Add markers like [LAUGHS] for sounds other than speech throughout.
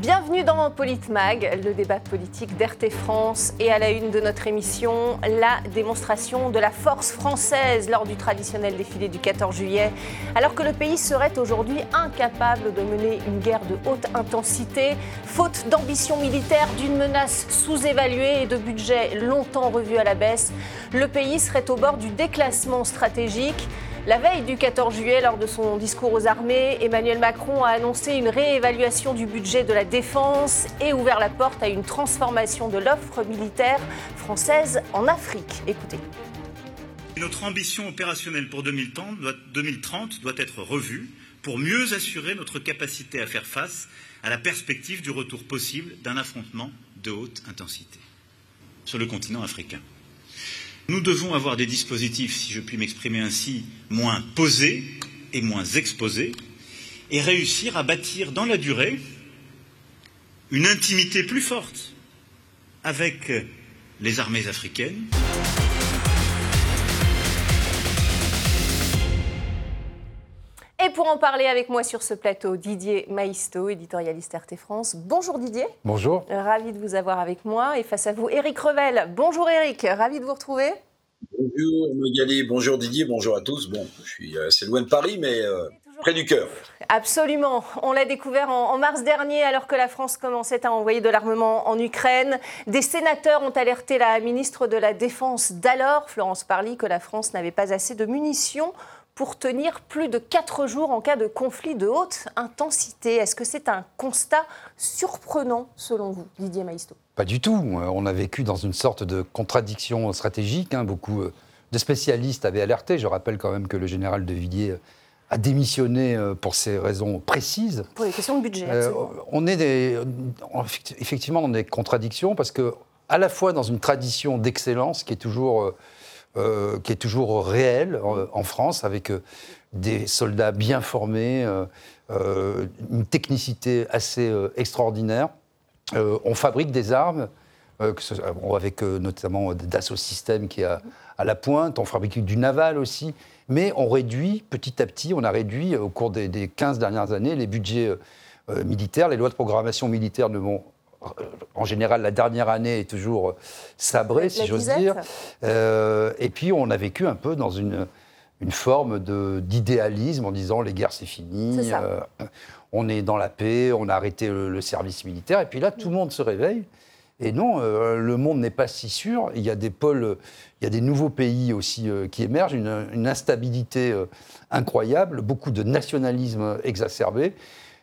Bienvenue dans Politmag, le débat politique d'RT France et à la une de notre émission, la démonstration de la force française lors du traditionnel défilé du 14 juillet. Alors que le pays serait aujourd'hui incapable de mener une guerre de haute intensité, faute d'ambition militaire, d'une menace sous-évaluée et de budget longtemps revu à la baisse, le pays serait au bord du déclassement stratégique. La veille du 14 juillet, lors de son discours aux armées, Emmanuel Macron a annoncé une réévaluation du budget de la défense et ouvert la porte à une transformation de l'offre militaire française en Afrique. Écoutez. Notre ambition opérationnelle pour 2030 doit, 2030 doit être revue pour mieux assurer notre capacité à faire face à la perspective du retour possible d'un affrontement de haute intensité sur le continent africain. Nous devons avoir des dispositifs, si je puis m'exprimer ainsi, moins posés et moins exposés, et réussir à bâtir dans la durée une intimité plus forte avec les armées africaines. Et pour en parler avec moi sur ce plateau, Didier Maisto, éditorialiste RT France. Bonjour Didier. Bonjour. Ravi de vous avoir avec moi. Et face à vous, Éric Revel. Bonjour Éric, ravi de vous retrouver. Bonjour Magali, bonjour Didier, bonjour à tous. Bon, je suis assez loin de Paris, mais euh, près du cœur. Absolument. On l'a découvert en, mars dernier, alors que la France commençait à envoyer de l'armement en Ukraine. Des sénateurs ont alerté la ministre de la Défense d'alors, Florence Parly, que la France n'avait pas assez de munitions pour tenir plus de quatre jours en cas de conflit de haute intensité. Est-ce que c'est un constat surprenant selon vous, Didier Maisto? Pas du tout. On a vécu dans une sorte de contradiction stratégique. Hein. Beaucoup euh, de spécialistes avaient alerté. Je rappelle quand même que le général de Villiers a démissionné euh, pour ces raisons précises. Pour les questions de budget. Euh, on est des, effectivement dans des contradictions parce que à la fois dans une tradition d'excellence qui est toujours euh, qui est toujours réel en, France, avec euh, des soldats bien formés, euh, une technicité assez extraordinaire. on fabrique des armes, avec notamment Dassault Systèmes qui est à, la pointe, on fabrique du naval aussi, mais on réduit petit à petit, on a réduit au cours des, des 15 dernières années les budgets militaires, les lois de programmation militaire ne vont en général, la dernière année est toujours sabrée, si j'ose dire. Euh, et puis, on a vécu un peu dans une, une forme d'idéalisme en disant les guerres, c'est fini, euh, on est dans la paix, on a arrêté le, service militaire. Et puis là, tout le monde se réveille. Et non, euh, le monde n'est pas si sûr. Il y a des pôles, il y a des nouveaux pays aussi qui émergent, une, une instabilité incroyable, beaucoup de nationalisme exacerbé.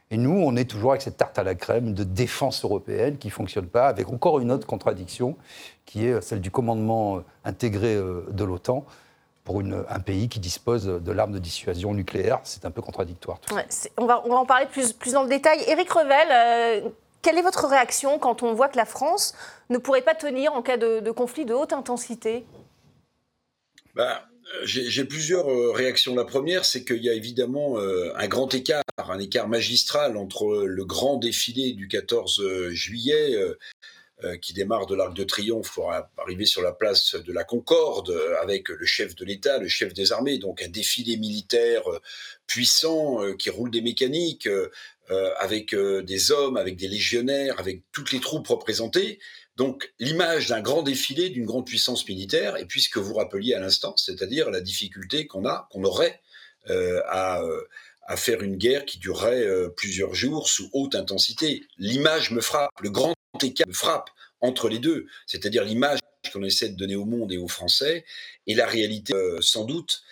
Et nous, on est toujours avec cette tarte à la crème de défense européenne qui ne fonctionne pas, avec encore une autre contradiction, qui est celle du commandement euh, intégré euh, de l'OTAN pour un pays qui dispose de l'arme de dissuasion nucléaire. C'est un peu contradictoire. on, va, on, va, en parler plus, plus dans le détail. Éric Revel, euh, quelle est votre réaction quand on voit que la France ne pourrait pas tenir en cas de, conflit de haute intensité? Bah, j'ai plusieurs euh, réactions. La première, c'est qu'il y a évidemment euh, un grand écart, un écart magistral entre le grand défilé du 14 euh, juillet, qui démarre de l'Arc de Triomphe pour arriver sur la place de la Concorde, avec le chef de l'État, le chef des armées, donc un défilé militaire puissant qui roule des mécaniques, avec des hommes, avec des légionnaires, avec toutes les troupes représentées. Donc l'image d'un grand défilé, d'une grande puissance militaire, et puis ce que vous rappeliez à l'instant, c'est-à-dire la difficulté qu'on a, qu'on aurait euh, euh, à, faire une guerre qui durerait euh, plusieurs jours sous haute intensité. L'image me frappe, le grand écart me frappe entre les deux, c'est-à-dire l'image qu'on essaie de donner au monde et aux Français, et la réalité sans doute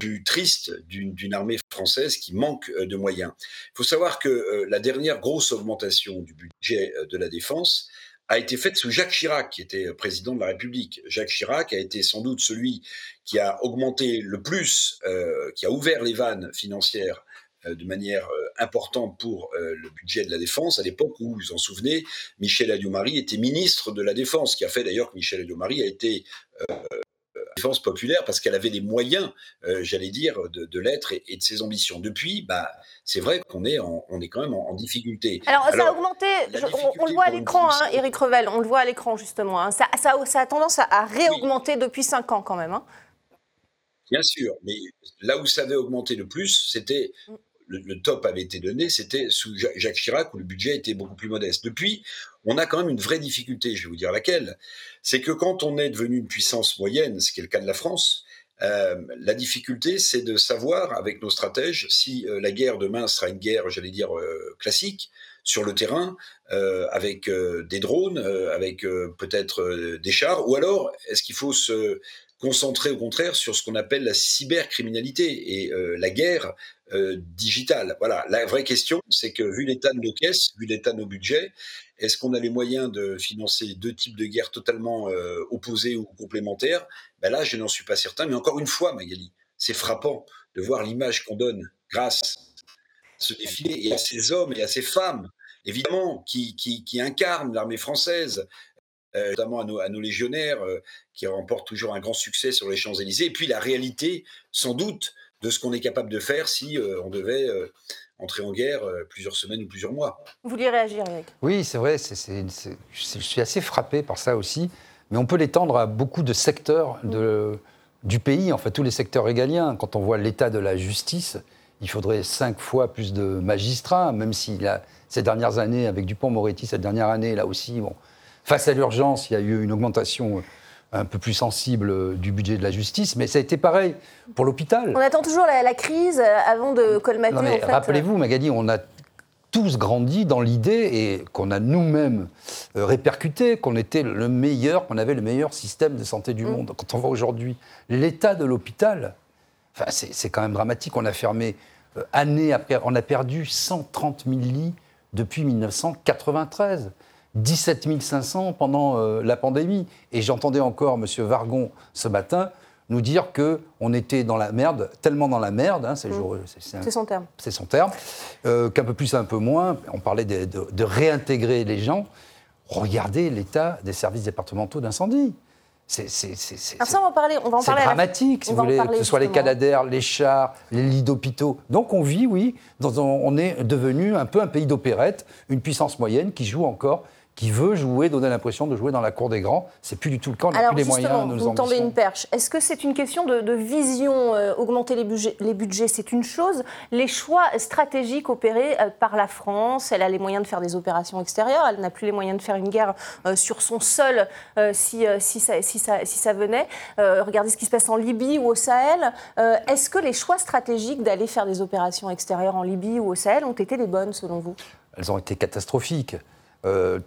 plus triste d'une armée française qui manque de moyens. Il faut savoir que la dernière grosse augmentation du budget de la défense, a été faite sous Jacques Chirac, qui était euh, président de la République. Jacques Chirac a été sans doute celui qui a augmenté le plus, euh, qui a ouvert les vannes financières euh, de manière importante pour le budget de la défense, à l'époque où, vous vous en souvenez, Michel Alliot-Marie était ministre de la Défense, qui a fait d'ailleurs que Michel Alliot-Marie a été défense populaire parce qu'elle avait les moyens, euh, j'allais dire, de, l'être et, de ses ambitions. Depuis, bah, c'est vrai qu'on est, on est quand même en, difficulté. Alors, ça a augmenté, on, le voit à l'écran, hein, Éric Revel, on le voit à l'écran justement. Hein. Ça, ça, ça, a tendance à, réaugmenter depuis 5 ans quand même. Hein. Bien sûr, mais là où ça avait augmenté le plus, c'était le, top avait été donné, c'était sous Jacques Chirac où le budget était beaucoup plus modeste. Depuis, on a quand même une vraie difficulté, je vais vous dire laquelle. C'est que quand on est devenu une puissance moyenne, ce qui est le cas de la France, euh, la difficulté, c'est de savoir avec nos stratèges si euh, la guerre demain sera une guerre, j'allais dire, euh, classique, sur le terrain, avec des drones, avec peut-être des chars, ou alors est-ce qu'il faut se concentrer au contraire sur ce qu'on appelle la cybercriminalité et la guerre digitale. Voilà, la vraie question, c'est que vu l'état de nos caisses, vu l'état de nos budgets, est-ce qu'on a les moyens de financer deux types de guerres totalement opposés ou complémentaires? Ben Là, je n'en suis pas certain. Mais encore une fois, Magali, c'est frappant de voir l'image qu'on donne grâce à ce défilé et à ces hommes et à ces femmes, évidemment, qui, incarnent l'armée française, notamment à nos, légionnaires, qui remportent toujours un grand succès sur les Champs-Élysées. Et puis la réalité, sans doute, de ce qu'on est capable de faire si on devait entrer en guerre euh, plusieurs semaines ou plusieurs mois. Vous vouliez réagir, Eric? Oui, c'est vrai, je suis assez frappé par ça aussi, mais on peut l'étendre à beaucoup de secteurs de, du pays, en fait, tous les secteurs régaliens. Quand on voit l'état de la justice, il faudrait cinq fois plus de magistrats, même si ces dernières années, avec Dupont-Moretti, cette dernière année, là aussi, bon, face à l'urgence, il y a eu une augmentation un peu plus sensible du budget de la justice, mais ça a été pareil pour l'hôpital. On attend toujours la, crise euh, avant de colmater. En fait. Rappelez-vous, Magali, on a tous grandi dans l'idée et qu'on a nous-mêmes euh, répercuté qu'on était le meilleur, qu'on avait le meilleur système de santé du mm. monde. Quand on voit aujourd'hui l'état de l'hôpital, enfin, c'est quand même dramatique. On a fermé euh, année après, on a perdu 130 000 lits depuis 1993. 17 500 pendant euh, la pandémie. Et j'entendais encore M. Vargon ce matin nous dire qu'on était dans la merde, tellement dans la merde, hein, mmh. c'est son terme, c'est son terme, euh, qu'un peu plus, un peu moins, on parlait de, réintégrer les gens. Regardez l'état des services départementaux d'incendie. C'est on on dramatique, si vous voulez, que ce soit les canadaires, les chars, les lits d'hôpitaux. Donc on vit, oui, dans on est devenu un peu un pays d'opérette, une puissance moyenne qui joue encore qui veut jouer, donner l'impression de jouer dans la cour des grands. C'est plus du tout le cas. On n'a plus les moyens. Nos vous tendez une perche. Est-ce que c'est une question de, vision euh, Augmenter les budgets, les budgets c'est une chose. Les choix stratégiques opérés euh, par la France, elle a les moyens de faire des opérations extérieures. Elle n'a plus les moyens de faire une guerre euh, sur son sol si, si, ça, si, ça, si, ça, venait. regardez ce qui se passe en Libye ou au Sahel. Est-ce que les choix stratégiques d'aller faire des opérations extérieures en Libye ou au Sahel ont été les bonnes selon vous? Elles ont été catastrophiques. Euh,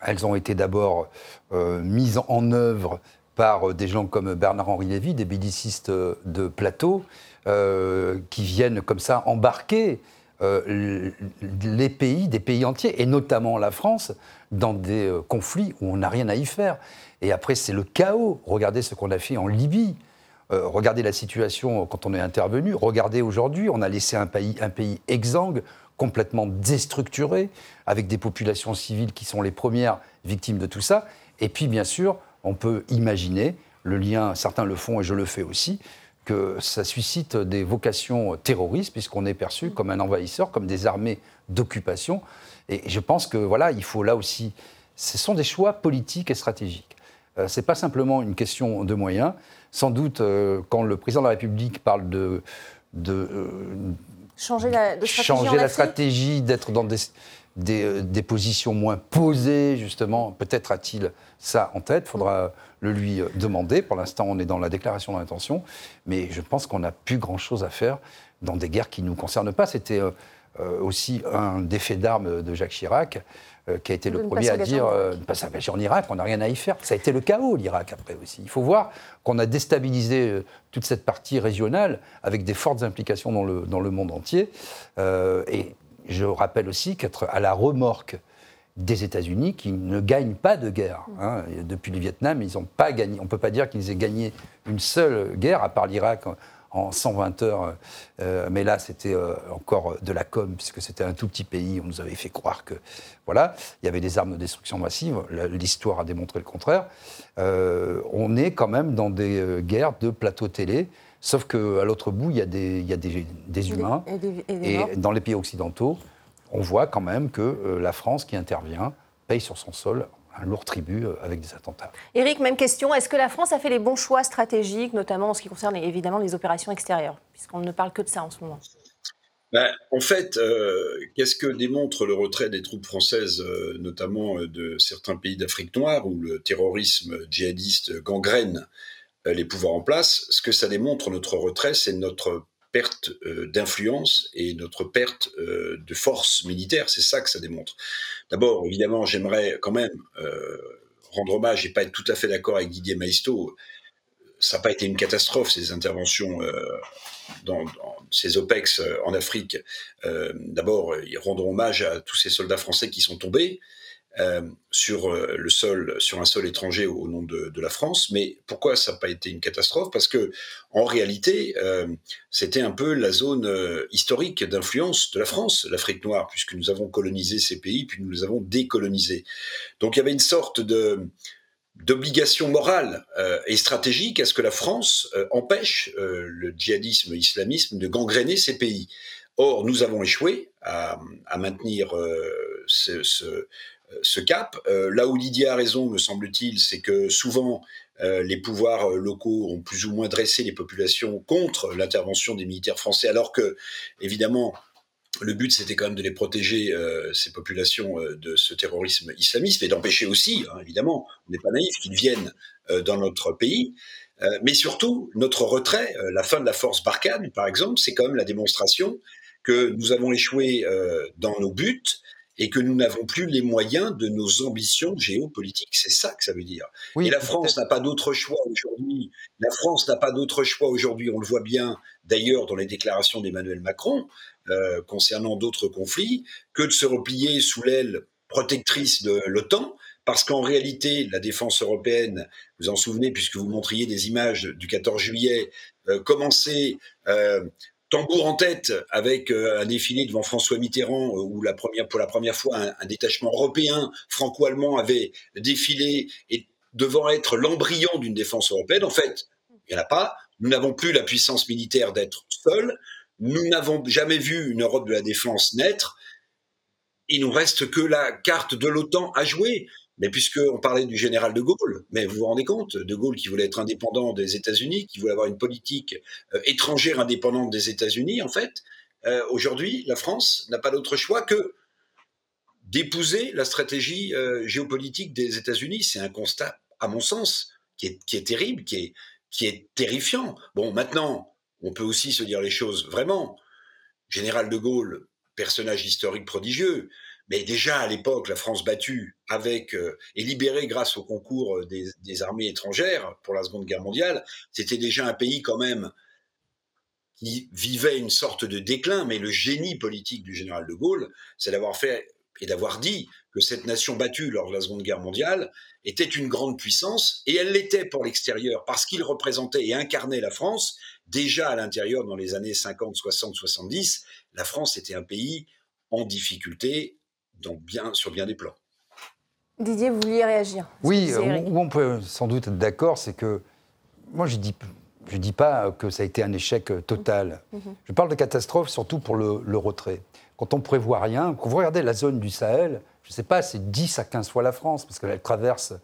elles ont été d'abord euh, mises en œuvre par des gens comme Bernard-Henri Lévy, des bédicistes de plateau, euh, qui viennent comme ça embarquer les pays, des pays entiers, et notamment la France, dans des conflits où on n'a rien à y faire. Et après, c'est le chaos. Regardez ce qu'on a fait en Libye. regardez la situation quand on est intervenu. Regardez aujourd'hui, on a laissé un pays, un pays exsangue complètement déstructuré, avec des populations civiles qui sont les premières victimes de tout ça. Et puis, bien sûr, on peut imaginer le lien, certains le font et je le fais aussi, que ça suscite des vocations terroristes, puisqu'on est perçu comme un envahisseur, comme des armées d'occupation. Et je pense que voilà, il faut là aussi. Ce sont des choix politiques et stratégiques. Euh, ce n'est pas simplement une question de moyens. Sans doute, euh, quand le président de la République parle de, de, euh, changer la, stratégie, changer la stratégie d'être dans des, euh, des, positions moins posées, justement. Peut-être a-t-il ça en tête, il faudra le lui euh, demander. Pour l'instant, on est dans la déclaration d'intention, mais je pense qu'on n'a plus grand-chose à faire dans des guerres qui ne nous concernent pas. C'était euh, aussi un des faits d'armes de Jacques Chirac. Euh, qui a été le premier à dire euh, ne pas s'engager en Irak, on n'a rien à y faire. Ça a été le chaos, l'Irak, après aussi. Il faut voir qu'on a déstabilisé euh, toute cette partie régionale avec des fortes implications dans le, dans le monde entier. et je rappelle aussi qu'être à la remorque des États-Unis qui ne gagnent pas de guerre. Hein. Depuis le Vietnam, ils n'ont pas gagné. On ne peut pas dire qu'ils aient gagné une seule guerre, à part l'Irak en 120 heures. Euh, mais là, c'était euh, encore de la com, puisque c'était un tout petit pays. On nous avait fait croire que, voilà, il y avait des armes de destruction massive. L'histoire a démontré le contraire. Euh, on est quand même dans des guerres de plateau télé. Sauf qu'à l'autre bout, il y a des, il y a des, des humains. Et, et dans les pays occidentaux, on voit quand même que la France qui intervient paye sur son sol un lourd tribut euh, avec des attentats. Éric, même question. Est-ce que la France a fait les bons choix stratégiques, notamment en ce qui concerne évidemment les opérations extérieures, puisqu'on ne parle que de ça en ce moment? Ben, en fait, euh, qu'est-ce que démontre le retrait des troupes françaises, euh, notamment de certains pays d'Afrique noire, où le terrorisme djihadiste gangrène les pouvoirs en place? Ce que ça démontre, notre retrait, c'est notre perte d'influence et notre perte de force militaire. C'est ça que ça démontre. D'abord, évidemment, j'aimerais quand même rendre hommage et pas être tout à fait d'accord avec Didier Maisto. Ça n'a pas été une catastrophe, ces interventions dans, ces OPEX euh, en Afrique, euh, d'abord, ils rendront hommage à tous ces soldats français qui sont tombés. Euh, sur le sol, sur un sol étranger au, nom de, la France. Mais pourquoi ça n'a pas été une catastrophe? Parce que en réalité, c'était un peu la zone historique d'influence de la France, l'Afrique noire, puisque nous avons colonisé ces pays, puis nous les avons décolonisés. Donc il y avait une sorte d'obligation morale euh, et stratégique à ce que la France euh, empêche euh, le djihadisme, l'islamisme de gangréner ces pays. Or, nous avons échoué à, maintenir ce, cap. là où Lydia a raison, me semble-t-il, c'est que souvent les pouvoirs locaux ont plus ou moins dressé les populations contre l'intervention des militaires français, alors que, évidemment, le but, c'était quand même de les protéger, euh, ces populations, euh, de ce terrorisme islamiste, et d'empêcher aussi, hein, évidemment, on n'est pas naïf, qu'ils viennent euh, dans notre pays. mais surtout, notre retrait, la fin de la force Barkhane, par exemple, c'est quand même la démonstration que nous avons échoué dans nos buts et que nous n'avons plus les moyens de nos ambitions géopolitiques. C'est ça que ça veut dire. et la France n'a pas d'autre choix aujourd'hui. La France n'a pas d'autre choix aujourd'hui. On le voit bien d'ailleurs dans les déclarations d'Emmanuel Macron. Euh, concernant d'autres conflits que de se replier sous l'aile protectrice de l'OTAN, parce qu'en réalité, la défense européenne, vous en souvenez, puisque vous montriez des images du 14 juillet, euh, commençait euh, tambour en tête avec un défilé devant François Mitterrand, où la première, pour la première fois, un, un détachement européen franco-allemand avait défilé et devant être l'embryon d'une défense européenne. En fait, il n'y en a pas. Nous n'avons plus la puissance militaire d'être seuls. Nous n'avons jamais vu une Europe de la défense naître. Il nous reste que la carte de l'OTAN à jouer. Mais puisqu'on parlait du général de Gaulle, mais vous vous rendez compte, de Gaulle qui voulait être indépendant des États-Unis, qui voulait avoir une politique euh, étrangère indépendante des États-Unis, en fait, euh, aujourd'hui, la France n'a pas d'autre choix que d'épouser la stratégie euh, géopolitique des États-Unis. C'est un constat, à mon sens, qui est, terrible, qui est terrifiant. Bon, maintenant, on peut aussi se dire les choses vraiment. Général de Gaulle, personnage historique prodigieux, mais déjà à l'époque, la France battue avec euh, et libérée grâce au concours euh, des, armées étrangères pour la Seconde Guerre mondiale, c'était déjà un pays quand même qui vivait une sorte de déclin. Mais le génie politique du général de Gaulle, c'est d'avoir fait et d'avoir dit que cette nation battue lors de la Seconde Guerre mondiale était une grande puissance, et elle l'était pour l'extérieur, parce qu'il représentait et incarnait la France, déjà à l'intérieur dans les années 50, 60, 70, la France était un pays en difficulté bien, sur bien des plans. Didier, vous vouliez réagir Oui, où on peut sans doute être d'accord, c'est que moi je dis je ne dis pas que ça a été un échec total. Mhm. Je parle de catastrophe surtout pour le, retrait. Quand on prévoit rien, quand vous regardez la zone du Sahel, je ne sais pas, c'est 10 à 15 fois la France, parce qu'elle traverse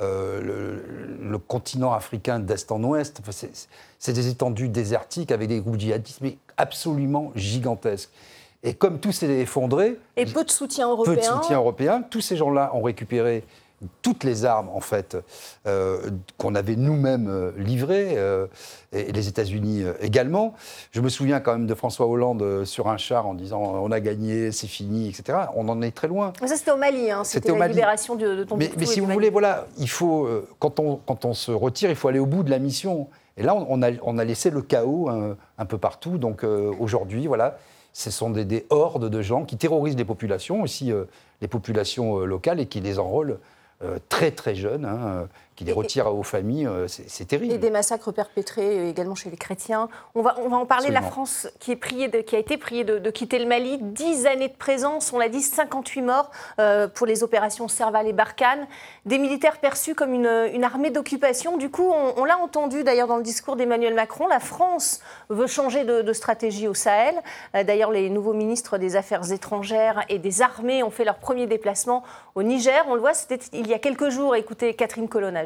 euh, le, continent africain d'est en ouest. c'est des étendues désertiques avec des groupes djihadistes, mais absolument gigantesques. Et comme tout s'est effondré. Et peu de soutien européen. Peu de soutien européen. Tous ces gens-là ont récupéré toutes les armes en fait euh, qu'on avait nous-mêmes euh, livrées euh, et, les États-Unis également. Je me souviens quand même de François Hollande sur un char en disant on a gagné, c'est fini, etc. On en est très loin. ça c'était au Mali, hein. c'était la libération de, de Mais, mais si vous voulez, voilà, il faut quand on quand on se retire, il faut aller au bout de la mission. Et là, on a, on a laissé le chaos un, peu partout. Donc aujourd'hui, voilà, ce sont des, des, hordes de gens qui terrorisent les populations, aussi les populations locales, et qui les enrôlent euh, très très jeunes, hein, euh, qui les retirent aux familles, euh, c'est terrible. Et des massacres perpétrés également chez les chrétiens. On va, on va en parler, la France qui, est priée de, qui a été priée de, quitter le Mali, 10 années de présence, on l'a dit, 58 morts pour les opérations Serval et Barkhane, des militaires perçus comme une, une armée d'occupation. Du coup, on, l'a entendu d'ailleurs dans le discours d'Emmanuel Macron, la France veut changer de, stratégie au Sahel. d'ailleurs, les nouveaux ministres des Affaires étrangères et des armées ont fait leur premier déplacement au Niger. On le voit, c'était il y a quelques jours. Écoutez Catherine Colonna,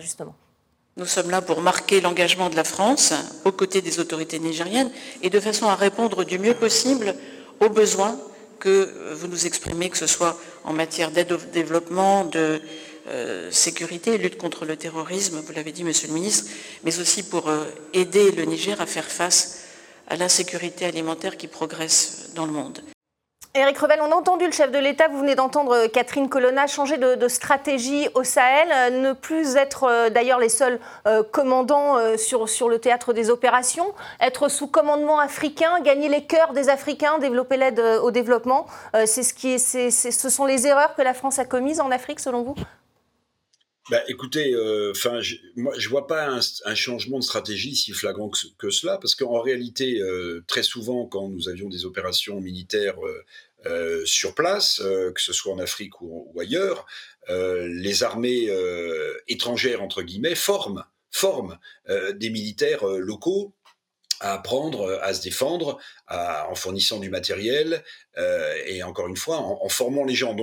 Nous sommes là pour marquer l'engagement de la France aux côtés des autorités nigériennes et de façon à répondre du mieux possible aux besoins que vous nous exprimez, que ce soit en matière d'aide au développement, de euh, sécurité, lutte contre le terrorisme, vous l'avez dit, Monsieur le Ministre, mais aussi pour euh, aider le Niger à faire face à l'insécurité alimentaire qui progresse dans le monde. Éric Revel, on a entendu le chef de l'État, vous venez d'entendre euh, Catherine Colonna changer de, stratégie au Sahel, euh, ne plus être euh, d'ailleurs les seuls commandants sur, le théâtre des opérations, être sous commandement africain, gagner les cœurs des Africains, développer l'aide au développement. C'est ce, qui est, ce sont les erreurs que la France a commises en Afrique selon vous? Bah, écoutez, je, moi, je vois pas un, changement de stratégie si flagrant que, cela, parce qu'en réalité, très souvent, quand nous avions des opérations militaires sur place, euh, que ce soit en Afrique ou, ailleurs, euh, les armées étrangères, entre guillemets, forment, forment des militaires locaux à apprendre à se défendre en fournissant du matériel et encore une fois en, formant les gens.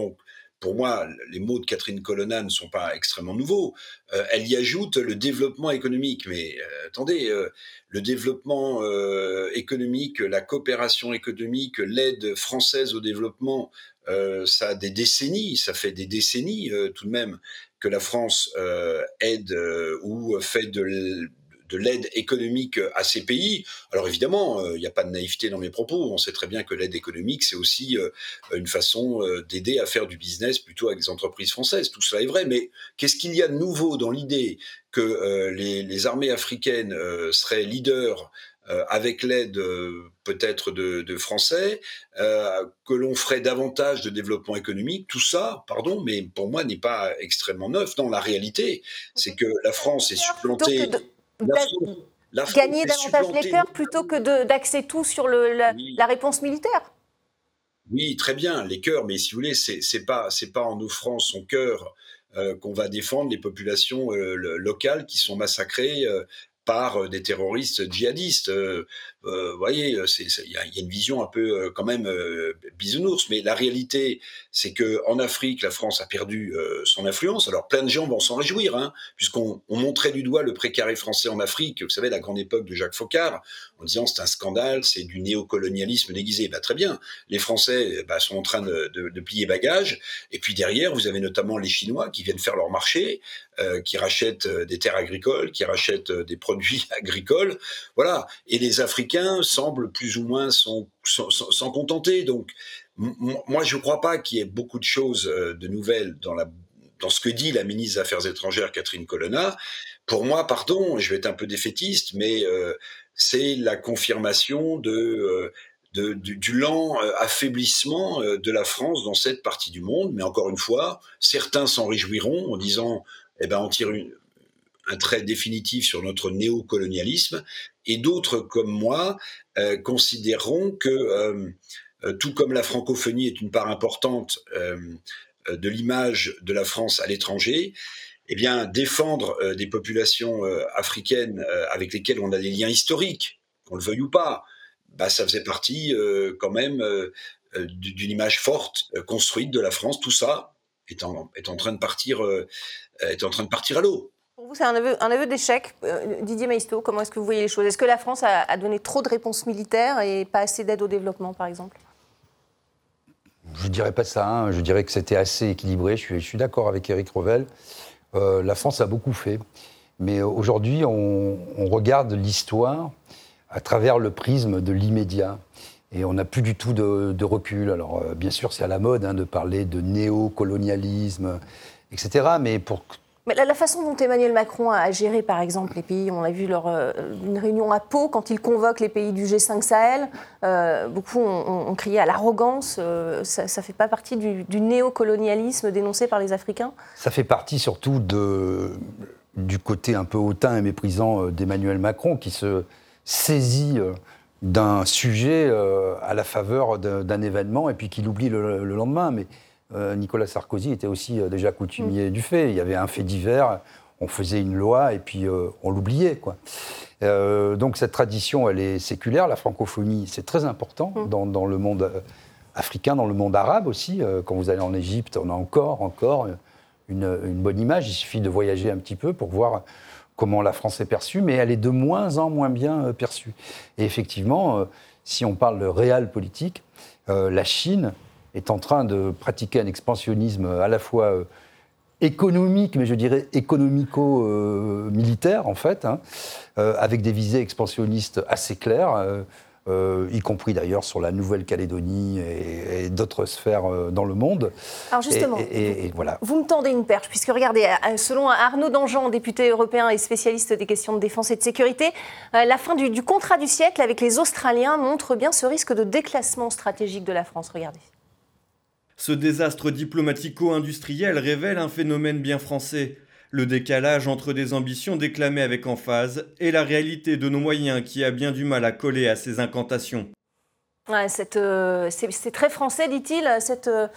Pour moi, les mots de Catherine Colonna ne sont pas extrêmement nouveaux. Euh, elle y ajoute le développement économique. Mais euh, attendez, euh, le développement économique, la coopération économique, l'aide française au développement, ça a des décennies, ça fait des décennies tout de même que la France aide ou fait de de l'aide économique à ces pays. Alors évidemment, euh, il n'y a pas de naïveté dans mes propos. On sait très bien que l'aide économique, c'est aussi euh, une façon euh, d'aider à faire du business plutôt avec des entreprises françaises. Tout cela est vrai, mais qu'est-ce qu'il y a de nouveau dans l'idée que les, armées africaines seraient leaders avec l'aide peut-être de, Français, que l'on ferait davantage de développement économique, tout ça, pardon, mais pour moi n'est pas extrêmement neuf. Dans la réalité, c'est que la France est supplantée gagner davantage les cœurs plutôt que d'axer tout sur le, la, réponse militaire. Oui, très bien, les cœurs, mais si vous voulez, c'est pas c'est pas en offrant son cœur euh, qu'on va défendre les populations euh, locales qui sont massacrées euh, par des terroristes djihadistes. Euh, vous voyez, il y, a une vision un peu euh, quand même euh, bisounours, mais la réalité, c'est que en Afrique, la France a perdu son influence. Alors plein de gens vont s'en réjouir, hein, puisqu'on montrait du doigt le précaré français en Afrique, vous savez, la grande époque de Jacques Faucard, en disant c'est un scandale, c'est du néocolonialisme déguisé. Bah, très bien, les Français bah, sont en train de, plier bagages, et puis derrière, vous avez notamment les Chinois qui viennent faire leur marché, qui rachètent des terres agricoles, qui rachètent des produits [LAUGHS] agricoles, voilà, et les Africains semblent plus ou moins s'en contenter. Donc, moi, je ne crois pas qu'il y ait beaucoup de choses euh, de nouvelles dans, ce que dit la ministre des Affaires étrangères, Catherine Colonna. Pour moi, pardon, je vais être un peu défaitiste, mais euh, c'est la confirmation euh, du, du, lent affaiblissement de la France dans cette partie du monde. Mais encore une fois, certains s'en réjouiront en disant, eh ben, on tire une, un trait définitif sur notre néocolonialisme, et d'autres comme moi euh, considéreront que, euh, euh, tout comme la francophonie est une part importante de l'image de la France à l'étranger, eh bien, défendre des populations africaines avec lesquelles on a des liens historiques, qu'on le veuille ou pas, bah, ça faisait partie quand même d'une image forte construite de la France. Tout ça est en, est en train de partir, est en train de partir à l'eau. Pour vous, c'est un aveu, d'échec. Euh, Didier Maisto, comment est-ce que vous voyez les choses? Est-ce que la France a, donné trop de réponses militaires et pas assez d'aide au développement, par exemple? Je ne dirais pas ça. Hein. Je dirais que c'était assez équilibré. Je suis, d'accord avec Eric Revel. Euh, la France a beaucoup fait. Mais aujourd'hui, on, regarde l'histoire à travers le prisme de l'immédiat. Et on n'a plus du tout de, recul. Alors, euh, bien sûr, c'est à la mode hein, de parler de néocolonialisme, etc. Mais pour mais la, façon dont Emmanuel Macron a géré, par exemple, les pays, on a vu euh, une réunion à Pau quand il convoque les pays du G5 Sahel, euh, beaucoup ont, crié à l'arrogance. Euh, ça ne fait pas partie du, néocolonialisme dénoncé par les Africains? Ça fait partie surtout du côté un peu hautain et méprisant d'Emmanuel Macron qui se saisit d'un sujet à la faveur d'un événement et puis qui l'oublie le, le, lendemain. Mais Nicolas Sarkozy était aussi euh, déjà coutumier mm. du fait. Il y avait un fait divers, on faisait une loi et puis euh, on l'oubliait. quoi. donc cette tradition, elle est séculaire. La francophonie, c'est très important mm. dans, le monde africain, dans le monde arabe aussi. quand vous allez en Égypte, on a encore, encore une, bonne image. Il suffit de voyager un petit peu pour voir comment la France est perçue, mais elle est de moins en moins bien perçue. Et effectivement, si on parle de réel politique, la Chine est en train de pratiquer un expansionnisme à la fois économique, mais je dirais économico-militaire, en fait, hein, avec des visées expansionnistes assez claires. Euh, y compris d'ailleurs sur la Nouvelle-Calédonie et, d'autres sphères euh, dans le monde. Alors justement, et, voilà. vous me tendez une perche, puisque regardez, euh, selon Arnaud Dangean, député européen et spécialiste des questions de défense et de sécurité, la fin du, du contrat du siècle avec les Australiens montre bien ce risque de déclassement stratégique de la France. Regardez. Ce désastre diplomatico-industriel révèle un phénomène bien français le décalage entre des ambitions déclamées avec emphase et la réalité de nos moyens qui a bien du mal à coller à ces incantations. Euh, c'est très français, dit-il. Euh,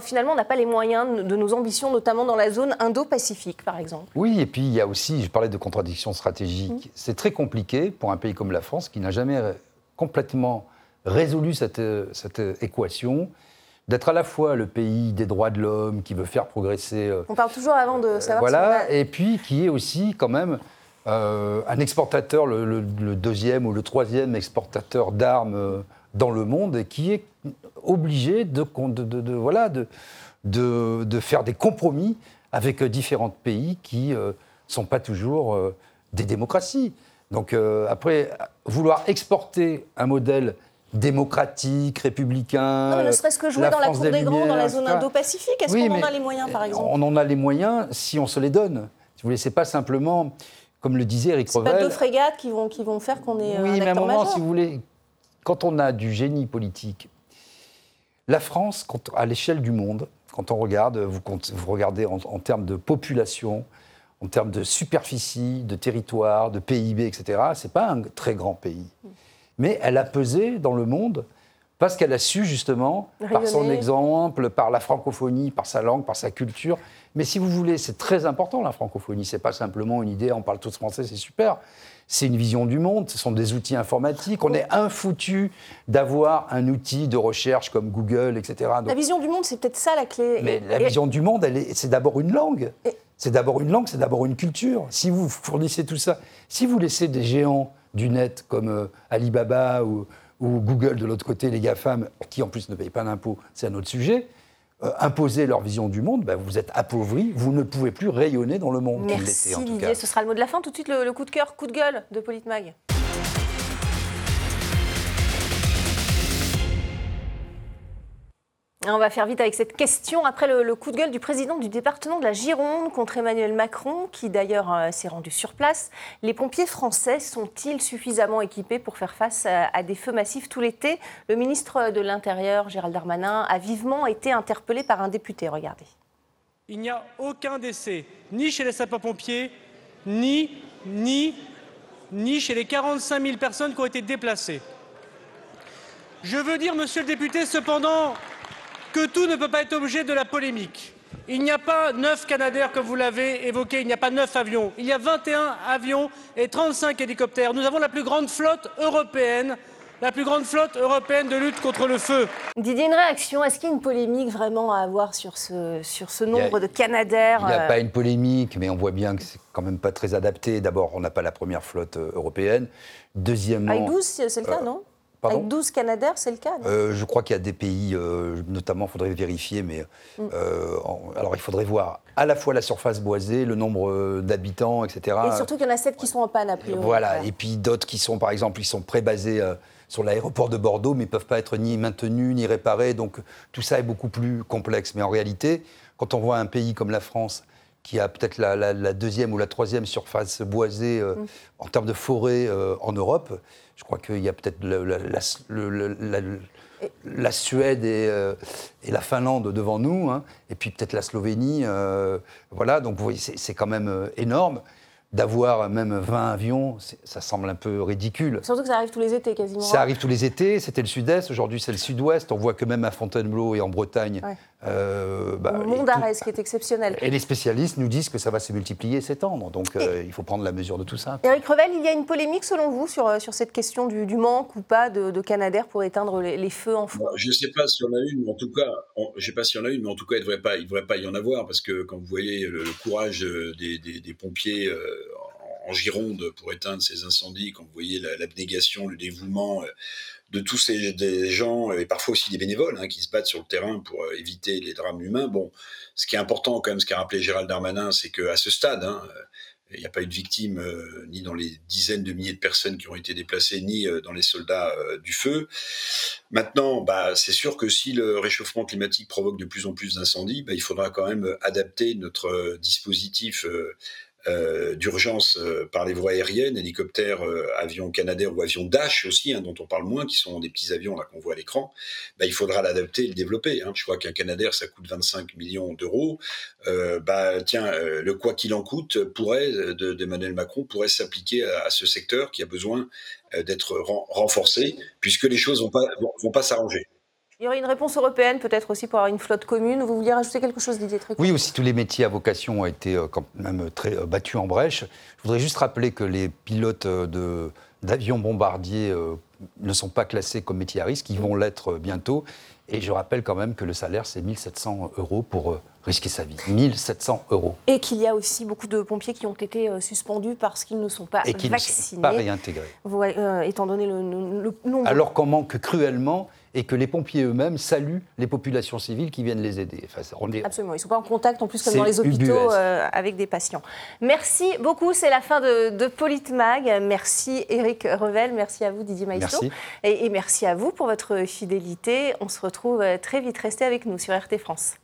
finalement, on n'a pas les moyens de nos ambitions, notamment dans la zone Indo-Pacifique, par exemple. Oui, et puis il y a aussi, je parlais de contradictions stratégiques. Mmh. C'est très compliqué pour un pays comme la France qui n'a jamais complètement résolu cette, cette équation d'être à la fois le pays des droits de l'homme qui veut faire progresser. Euh, On parle toujours avant de savoir. voilà, et puis qui est aussi quand même euh, un exportateur, le, deuxième ou le troisième exportateur d'armes euh, dans le monde, et qui est obligé de, de, voilà, de, de, faire des compromis avec différents pays qui ne sont pas toujours des démocraties. Donc après, vouloir exporter un modèle démocratique, républicain. Non, mais ne serait-ce que jouer dans la cour des, grands, dans la zone Indo-Pacifique. Est-ce qu'on en a les moyens, par exemple? On en a les moyens si on se les donne. Si vous voulez, c'est pas simplement, comme le disait Eric Revel. Pas deux frégates qui vont, qui vont faire qu'on est. Oui, un mais à un moment, si vous voulez, quand on a du génie politique, la France, quand, à l'échelle du monde, quand on regarde, vous, vous regardez en, en, termes de population, en termes de superficie, de territoire, de PIB, etc., c'est pas un très grand pays mais elle a pesé dans le monde parce qu'elle a su justement, par son exemple, par la francophonie, par sa langue, par sa culture. Mais si vous voulez, c'est très important la francophonie. C'est pas simplement une idée, on parle tous français, c'est super. C'est une vision du monde, ce sont des outils informatiques. On est infoutu d'avoir un outil de recherche comme Google, etc. la vision du monde, c'est peut-être ça la clé. Mais la vision du monde, c'est d'abord une langue. C'est d'abord une langue, c'est d'abord une culture. Si vous fournissez tout ça, si vous laissez des géants du net comme euh, Alibaba ou, Google de l'autre côté, les GAFAM, qui en plus ne payent pas d'impôts, c'est un autre sujet, euh, imposer leur vision du monde, ben, vous êtes appauvri, vous ne pouvez plus rayonner dans le monde. Merci en tout cas. ce sera le mot de la fin. Tout de suite, le, le coup de cœur, coup de gueule de Politmag. On va faire vite avec cette question. Après le, coup de gueule du président du département de la Gironde contre Emmanuel Macron, qui d'ailleurs euh, s'est rendu sur place, les pompiers français sont-ils suffisamment équipés pour faire face à, des feux massifs tout l'été? Le ministre de l'Intérieur, Gérald Darmanin, a vivement été interpellé par un député. Regardez. Il n'y a aucun décès, ni chez les sapeurs-pompiers, ni, ni, ni chez les 45 000 personnes qui ont été déplacées. Je veux dire, monsieur le député, cependant, que tout ne peut pas être objet de la polémique. Il n'y a pas neuf Canadair, comme vous l'avez évoqué, il n'y a pas neuf avions. Il y a 21 avions et 35 hélicoptères. Nous avons la plus grande flotte européenne la plus grande flotte européenne de lutte contre le feu. Didier, une réaction Est-ce qu'il y a une polémique vraiment à avoir sur ce, sur ce nombre de Canadair Il n'y a euh pas une polémique, mais on voit bien que c'est quand même pas très adapté. D'abord, on n'a pas la première flotte euh, européenne. Deuxièmement. Avec 12, c'est le cas, euh, non? Avec 12 Canadair, c'est le cas euh, Je crois qu'il y a des pays, euh, notamment, il faudrait vérifier, mais mm. euh, alors il faudrait voir à la fois la surface boisée, le nombre d'habitants, etc. Et surtout qu'il y en a 7 qui sont en panne, a priori. Voilà, et puis d'autres qui sont, par exemple, ils sont pré-basés sur l'aéroport de Bordeaux, mais ne peuvent pas être ni maintenus, ni réparés, donc tout ça est beaucoup plus complexe. Mais en réalité, quand on voit un pays comme la France, qui a peut-être la, deuxième ou la troisième surface boisée mm. en termes de forêt en Europe, je crois qu'il y a peut-être la, Suède euh, et, la Finlande devant nous, hein, et puis peut-être la Slovénie. Euh, voilà, donc vous voyez, c'est quand même euh, énorme d'avoir même 20 avions, ça semble un peu ridicule. Surtout que ça arrive tous les étés quasiment. Ça arrive tous les étés, c'était le sud-est, aujourd'hui c'est le sud-ouest. On voit que même à Fontainebleau et en Bretagne. Euh, bah, monde d'arrêt, ce qui est exceptionnel. Et les spécialistes nous disent que ça va se multiplier et s'étendre. Donc euh, il faut prendre la mesure de tout ça. Éric Revel, il y a une polémique selon vous sur, euh, sur cette question du, manque ou pas de, de Canadair pour éteindre les, feux en France Je ne sais pas si on a une, mais en tout cas, je sais pas si on a une, mais en tout cas, il ne devrait, pas y en avoir parce que quand vous voyez le, courage des, des, pompiers en Gironde pour éteindre ces incendies, quand vous voyez l'abnégation, le dévouement de tous ces des gens, et parfois aussi des bénévoles, hein, qui se battent sur le terrain pour éviter les drames humains. Bon, ce qui est important, quand même, ce qu'a rappelé Gérald Darmanin, c'est qu'à ce stade, hein, il n'y a pas eu de victimes euh, ni dans les dizaines de milliers de personnes qui ont été déplacées, ni euh, dans les soldats euh, du feu. Maintenant, bah, c'est sûr que si le réchauffement climatique provoque de plus en plus d'incendies, bah, il faudra quand même adapter notre dispositif euh, d'urgence euh, par les voies aériennes, hélicoptères, euh, avions Canadair ou avions Dash aussi, hein, dont on parle moins, qui sont des petits avions qu'on voit à l'écran, bah, il faudra l'adapter et le développer. Hein. Je crois qu'un Canadair, ça coûte 25 millions d'euros. bah, tiens, le quoi qu'il en coûte pourrait, d'Emmanuel Macron, pourrait s'appliquer à, ce secteur qui a besoin d'être renforcé, puisque les choses ne vont pas s'arranger. Il y aurait une réponse européenne peut-être aussi pour avoir une flotte commune. Vous vouliez rajouter quelque chose, Didier Tricot Oui, aussi tous les métiers à vocation ont été euh, quand même très euh, battus en brèche. Je voudrais juste rappeler que les pilotes euh, d'avions bombardiers ne sont pas classés comme métiers à risque, ils vont l'être bientôt. Et je rappelle quand même que le salaire, c'est 1700 euros pour risquer sa vie. 1700 euros. Et qu'il y a aussi beaucoup de pompiers qui ont été suspendus parce qu'ils ne sont pas et qui vaccinés. ne sont pas réintégrés. étant donné le, le nombre. Alors qu'on manque cruellement et que les pompiers eux-mêmes saluent les populations civiles qui viennent les aider. Absolument, ils ne sont pas en contact en plus comme dans les hôpitaux euh, avec des patients. Merci beaucoup, c'est la fin de, de Politmag. Merci Eric Revel, merci à vous Didier Maestro. Merci. Et, et merci à vous pour votre fidélité. On se retrouve euh, très vite, restez avec nous sur RT France.